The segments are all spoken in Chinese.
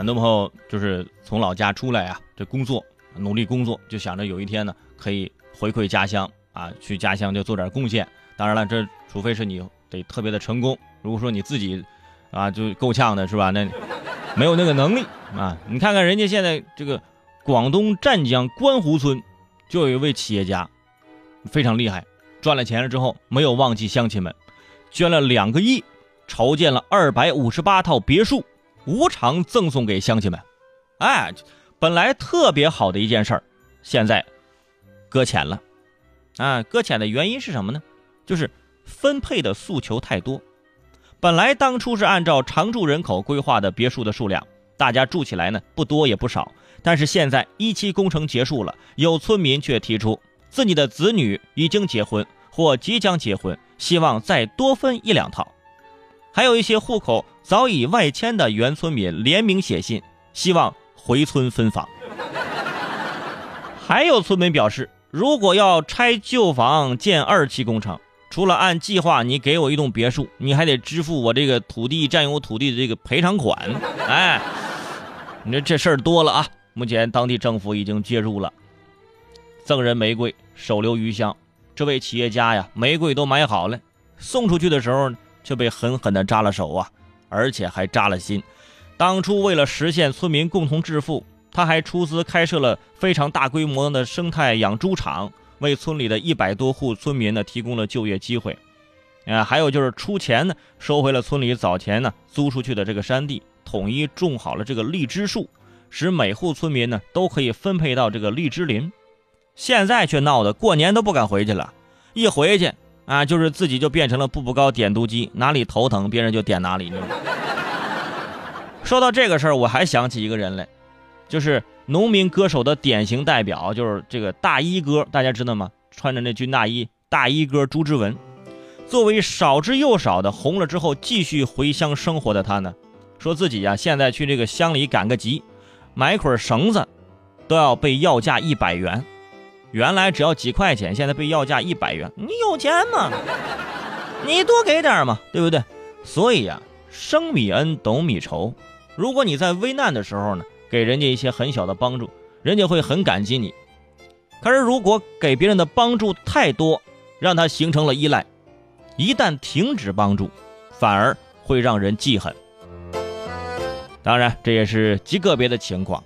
很多朋友就是从老家出来啊，这工作努力工作，就想着有一天呢可以回馈家乡啊，去家乡就做点贡献。当然了，这除非是你得特别的成功，如果说你自己啊就够呛的是吧？那没有那个能力啊。你看看人家现在这个广东湛江观湖村，就有一位企业家非常厉害，赚了钱了之后没有忘记乡亲们，捐了两个亿，筹建了二百五十八套别墅。无偿赠送给乡亲们，哎，本来特别好的一件事儿，现在搁浅了，啊，搁浅的原因是什么呢？就是分配的诉求太多。本来当初是按照常住人口规划的别墅的数量，大家住起来呢不多也不少。但是现在一期工程结束了，有村民却提出自己的子女已经结婚或即将结婚，希望再多分一两套。还有一些户口早已外迁的原村民联名写信，希望回村分房。还有村民表示，如果要拆旧房建二期工程，除了按计划你给我一栋别墅，你还得支付我这个土地占有土地的这个赔偿款。哎，你说这事儿多了啊！目前当地政府已经介入了，赠人玫瑰，手留余香。这位企业家呀，玫瑰都买好了，送出去的时候。却被狠狠地扎了手啊，而且还扎了心。当初为了实现村民共同致富，他还出资开设了非常大规模的生态养猪场，为村里的一百多户村民呢提供了就业机会。啊，还有就是出钱呢收回了村里早前呢租出去的这个山地，统一种好了这个荔枝树，使每户村民呢都可以分配到这个荔枝林。现在却闹得过年都不敢回去了，一回去。啊，就是自己就变成了步步高点读机，哪里头疼别人就点哪里。说到这个事儿，我还想起一个人来，就是农民歌手的典型代表，就是这个大衣哥，大家知道吗？穿着那军大衣，大衣哥朱之文。作为少之又少的红了之后继续回乡生活的他呢，说自己呀现在去这个乡里赶个集，买捆绳子，都要被要价一百元。原来只要几块钱，现在被要价一百元。你有钱吗？你多给点嘛，对不对？所以呀，生米恩，懂米仇。如果你在危难的时候呢，给人家一些很小的帮助，人家会很感激你。可是如果给别人的帮助太多，让他形成了依赖，一旦停止帮助，反而会让人记恨。当然，这也是极个别的情况。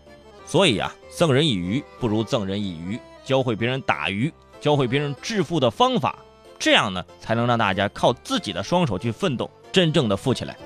所以啊，赠人以鱼不如赠人以渔。教会别人打鱼，教会别人致富的方法，这样呢，才能让大家靠自己的双手去奋斗，真正的富起来。